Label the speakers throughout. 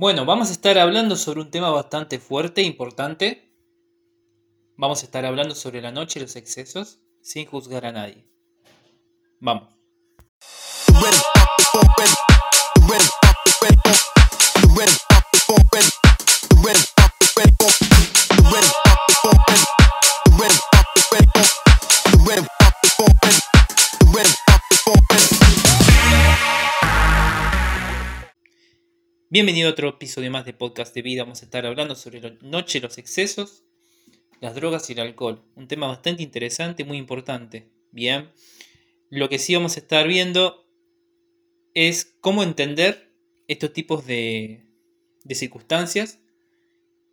Speaker 1: Bueno, vamos a estar hablando sobre un tema bastante fuerte e importante. Vamos a estar hablando sobre la noche y los excesos sin juzgar a nadie. Vamos. Bienvenido a otro episodio más de Podcast de Vida. Vamos a estar hablando sobre la noche, los excesos, las drogas y el alcohol. Un tema bastante interesante, muy importante. Bien, lo que sí vamos a estar viendo es cómo entender estos tipos de, circunstancias,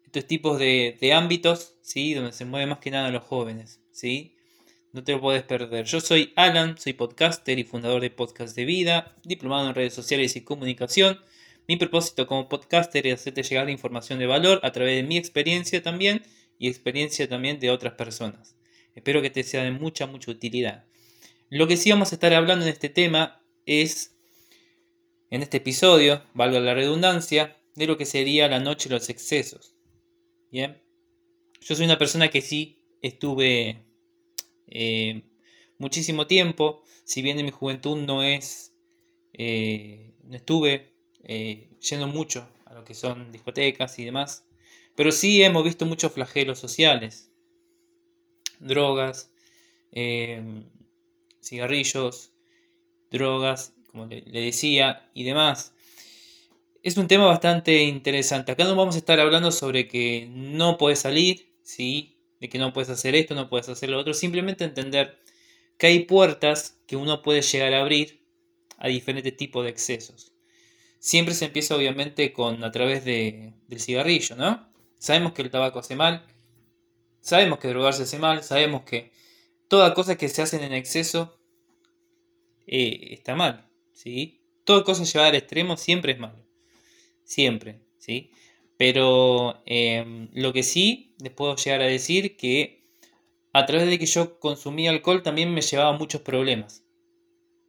Speaker 1: estos tipos de, ámbitos, ¿sí? donde se mueven más que nada los jóvenes. ¿sí? No te lo puedes perder. Yo soy Alan, soy podcaster y fundador de Podcast de Vida, diplomado en redes sociales y comunicación. Mi propósito como podcaster es hacerte llegar información de valor a través de mi experiencia también y experiencia también de otras personas. Espero que te sea de mucha, mucha utilidad. Lo que sí vamos a estar hablando en este tema es, en este episodio, valga la redundancia, de lo que sería la noche y los excesos. Bien, yo soy una persona que sí estuve eh, muchísimo tiempo, si bien en mi juventud no es, eh, no estuve eh, yendo mucho a lo que son discotecas y demás. Pero sí hemos visto muchos flagelos sociales. Drogas, eh, cigarrillos, drogas, como le, decía, y demás. Es un tema bastante interesante. Acá no vamos a estar hablando sobre que no puedes salir, ¿sí? De que no puedes hacer esto, no puedes hacer lo otro. Simplemente entender que hay puertas que uno puede llegar a abrir a diferentes tipos de excesos siempre se empieza obviamente con a través de, del cigarrillo, ¿no? Sabemos que el tabaco hace mal, sabemos que drogarse hace mal, sabemos que toda cosa que se hacen en exceso eh, está mal, ¿sí? Toda cosa llevada al extremo siempre es malo, siempre, ¿sí? Pero em, lo que sí les puedo llegar a decir que a través de que yo consumía alcohol también me llevaba muchos problemas,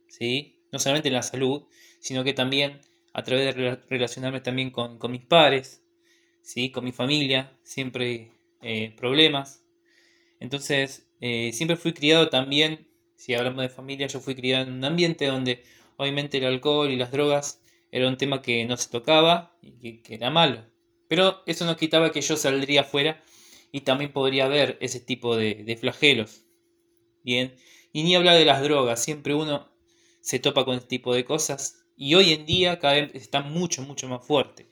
Speaker 1: ¿sí? No solamente en la salud, sino que también a través de relacionarme también con, mis pares, ¿sí? con mi familia, siempre eh, problemas. Entonces, eh, siempre fui criado también, si hablamos de familia, yo fui criado en un ambiente donde obviamente el alcohol y las drogas era un tema que no se tocaba y que, era malo. Pero eso no quitaba que yo saldría afuera y también podría ver ese tipo de, de flagelos. Bien, y ni hablar de las drogas, siempre uno se topa con este tipo de cosas y hoy en día cada vez está mucho, mucho más fuerte.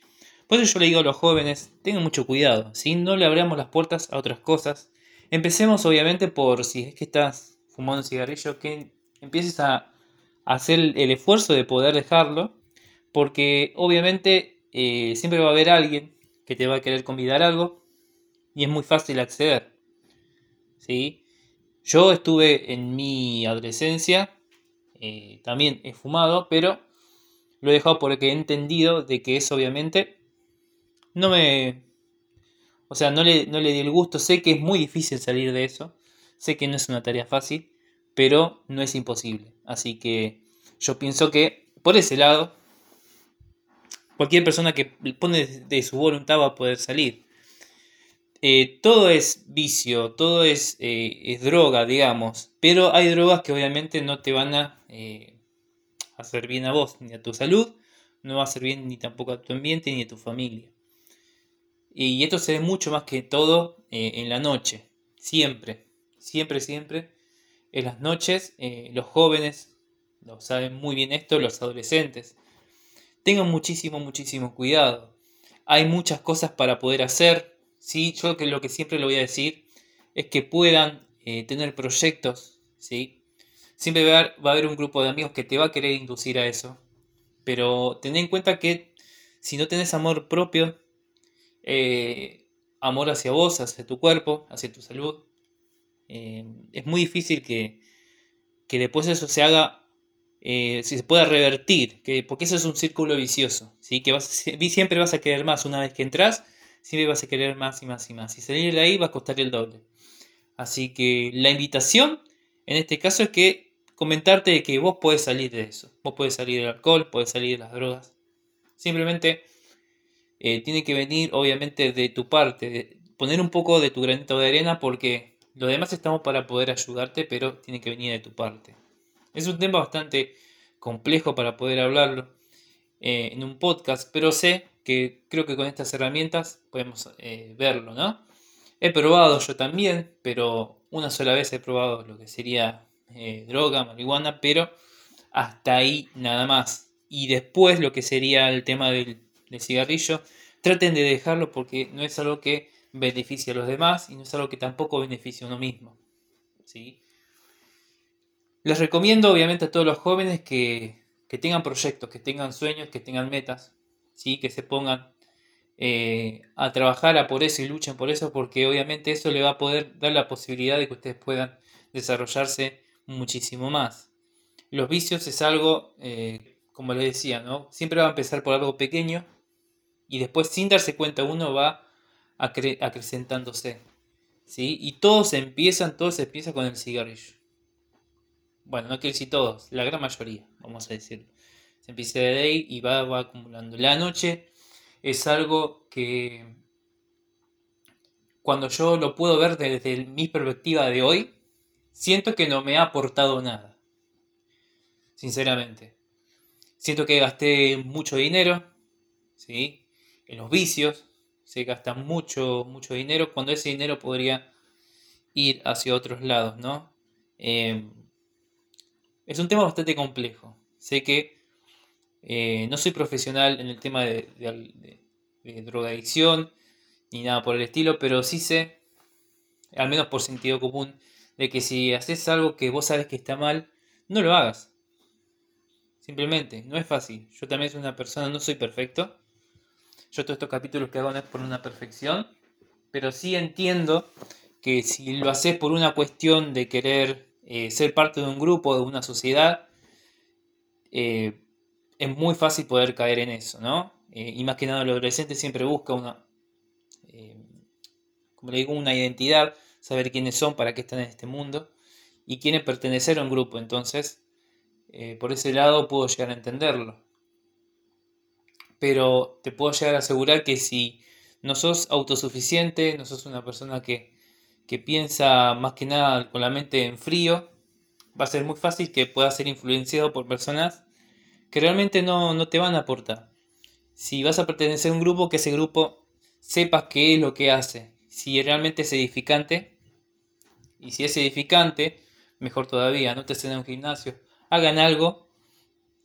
Speaker 1: Por eso yo le digo a los jóvenes, tengan mucho cuidado, si no le abramos las puertas a otras cosas. Empecemos obviamente por si es que estás fumando un cigarrillo, que empieces a hacer el esfuerzo de poder dejarlo, porque obviamente eh, siempre va a haber alguien que te va a querer convidar algo y es muy fácil acceder. ¿sí? Yo estuve en mi adolescencia, eh, también he fumado, pero lo he dejado porque he entendido de que eso obviamente no me... O sea, no le, no le di el gusto. Sé que es muy difícil salir de eso. Sé que no es una tarea fácil, pero no es imposible. Así que yo pienso que por ese lado, cualquier persona que pone de su voluntad va a poder salir. Eh, todo es vicio, todo es, eh, es, droga, digamos, pero hay drogas que obviamente no te van a eh, hacer bien a vos ni a tu salud, no va a hacer bien ni tampoco a tu ambiente ni a tu familia. Y esto se ve mucho más que todo eh, en la noche, siempre, siempre, siempre. En las noches, eh, los jóvenes lo saben muy bien esto, los adolescentes. Tengan muchísimo, muchísimo cuidado. Hay muchas cosas para poder hacer. ¿sí? Yo que lo que siempre le voy a decir es que puedan eh, tener proyectos, ¿sí? Siempre va a, haber, un grupo de amigos que te va a querer inducir a eso. Pero ten en cuenta que si no tenés amor propio, eh, amor hacia vos, hacia tu cuerpo, hacia tu salud, eh, es muy difícil que, que, después eso se haga, eh, si se pueda revertir, que, porque eso es un círculo vicioso, ¿sí? que siempre vas a querer más una vez que entras, siempre vas a querer más y más y más. Y salir de ahí va a costar el doble. Así que la invitación en este caso es que comentarte que vos podés salir de eso. Vos podés salir del alcohol, podés salir de las drogas. Simplemente eh, tiene que venir obviamente de tu parte, poner un poco de tu granito de arena porque lo demás estamos para poder ayudarte, pero tiene que venir de tu parte. Es un tema bastante complejo para poder hablarlo eh, en un podcast, pero sé que creo que con estas herramientas podemos eh, verlo, ¿no? He probado yo también, pero una sola vez he probado lo que sería eh, droga, marihuana, pero hasta ahí nada más. Y después lo que sería el tema del, cigarrillo, traten de dejarlo porque no es algo que beneficie a los demás y no es algo que tampoco beneficie a uno mismo. ¿sí? Les recomiendo obviamente a todos los jóvenes que, que tengan proyectos, que tengan sueños, que tengan metas, ¿sí? que se pongan eh, a trabajar a por eso y luchen por eso, porque obviamente eso le va a poder dar la posibilidad de que ustedes puedan desarrollarse muchísimo más. Los vicios es algo, eh, como les decía, ¿no? siempre va a empezar por algo pequeño y después sin darse cuenta uno va acrecentándose. ¿sí? Y todos empiezan, todos empiezan con el cigarrillo. Bueno, no quiero decir todos, la gran mayoría, vamos a decirlo. Se empieza de ahí y va, va acumulando. La noche es algo que cuando yo lo puedo ver desde mi perspectiva de hoy, siento que no me ha aportado nada. Sinceramente. Siento que gasté mucho dinero, ¿sí? En los vicios. Se gasta mucho, mucho dinero cuando ese dinero podría ir hacia otros lados, ¿no? Em, es un tema bastante complejo. Sé que eh, no soy profesional en el tema de, drogadicción ni nada por el estilo, pero sí sé, al menos por sentido común, de que si haces algo que vos sabes que está mal, no lo hagas. Simplemente, no es fácil. Yo también soy una persona, no soy perfecto. Yo todos estos capítulos que hago no es por una perfección, pero sí entiendo que si lo haces por una cuestión de querer eh, ser parte de un grupo, de una sociedad, eh, es muy fácil poder caer en eso, ¿no? Eh, y más que nada el adolescente siempre busca una, como le digo, una identidad, saber quiénes son, para qué están en este mundo, y quieren pertenecer a un grupo, entonces, por ese lado puedo llegar a entenderlo. Pero te puedo llegar a asegurar que si no sos autosuficiente, no sos una persona que que piensa más que nada con la mente en frío, va a ser muy fácil que pueda ser influenciado por personas que realmente no, te van a aportar. Si vas a pertenecer a un grupo, que ese grupo sepas qué es lo que hace. Si realmente es edificante, y si es edificante, mejor todavía, no te en un gimnasio, hagan algo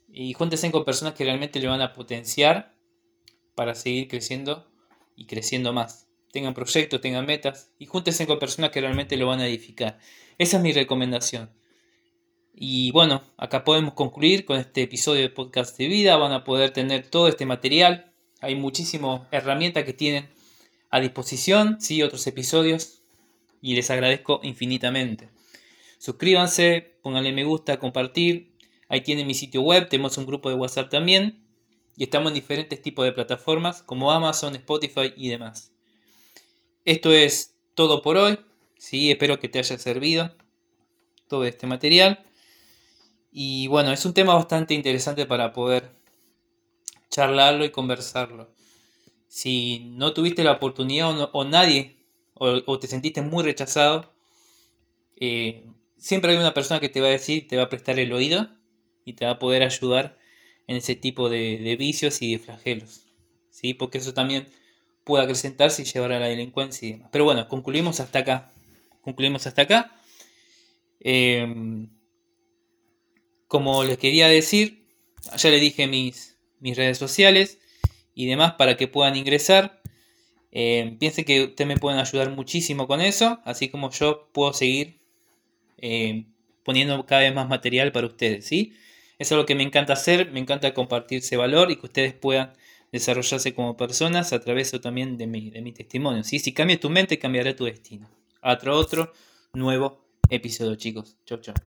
Speaker 1: y júntense con personas que realmente le van a potenciar para seguir creciendo y creciendo más tengan proyectos, tengan metas y júntense con personas que realmente lo van a edificar. Esa es mi recomendación. Y bueno, acá podemos concluir con este episodio de podcast de vida. Van a poder tener todo este material. Hay muchísimas herramientas que tienen a disposición, sí, otros episodios. Y les agradezco infinitamente. Suscríbanse, pónganle me gusta, compartir. Ahí tienen mi sitio web, tenemos un grupo de WhatsApp también. Y estamos en diferentes tipos de plataformas como Amazon, Spotify y demás. Esto es todo por hoy. Sí, espero que te haya servido todo este material. Y bueno, es un tema bastante interesante para poder charlarlo y conversarlo. Si no tuviste la oportunidad o, nadie, o, te sentiste muy rechazado, eh, siempre hay una persona que te va a decir, te va a prestar el oído y te va a poder ayudar en ese tipo de, vicios y de flagelos. ¿sí? Porque eso también pueda acrecentarse y llevar a la delincuencia y demás. Pero bueno, concluimos hasta acá. Concluimos hasta acá. Em, como les quería decir, ya les dije mis redes sociales y demás para que puedan ingresar. Em, piensen que ustedes me pueden ayudar muchísimo con eso, así como yo puedo seguir em, poniendo cada vez más material para ustedes, ¿sí? Eso es lo que me encanta hacer, me encanta compartir ese valor y que ustedes puedan desarrollarse como personas a través también de mi, de mi testimonio. ¿sí? Si cambia tu mente, cambiará tu destino. Hasta otro nuevo episodio, chicos. Chau, chau.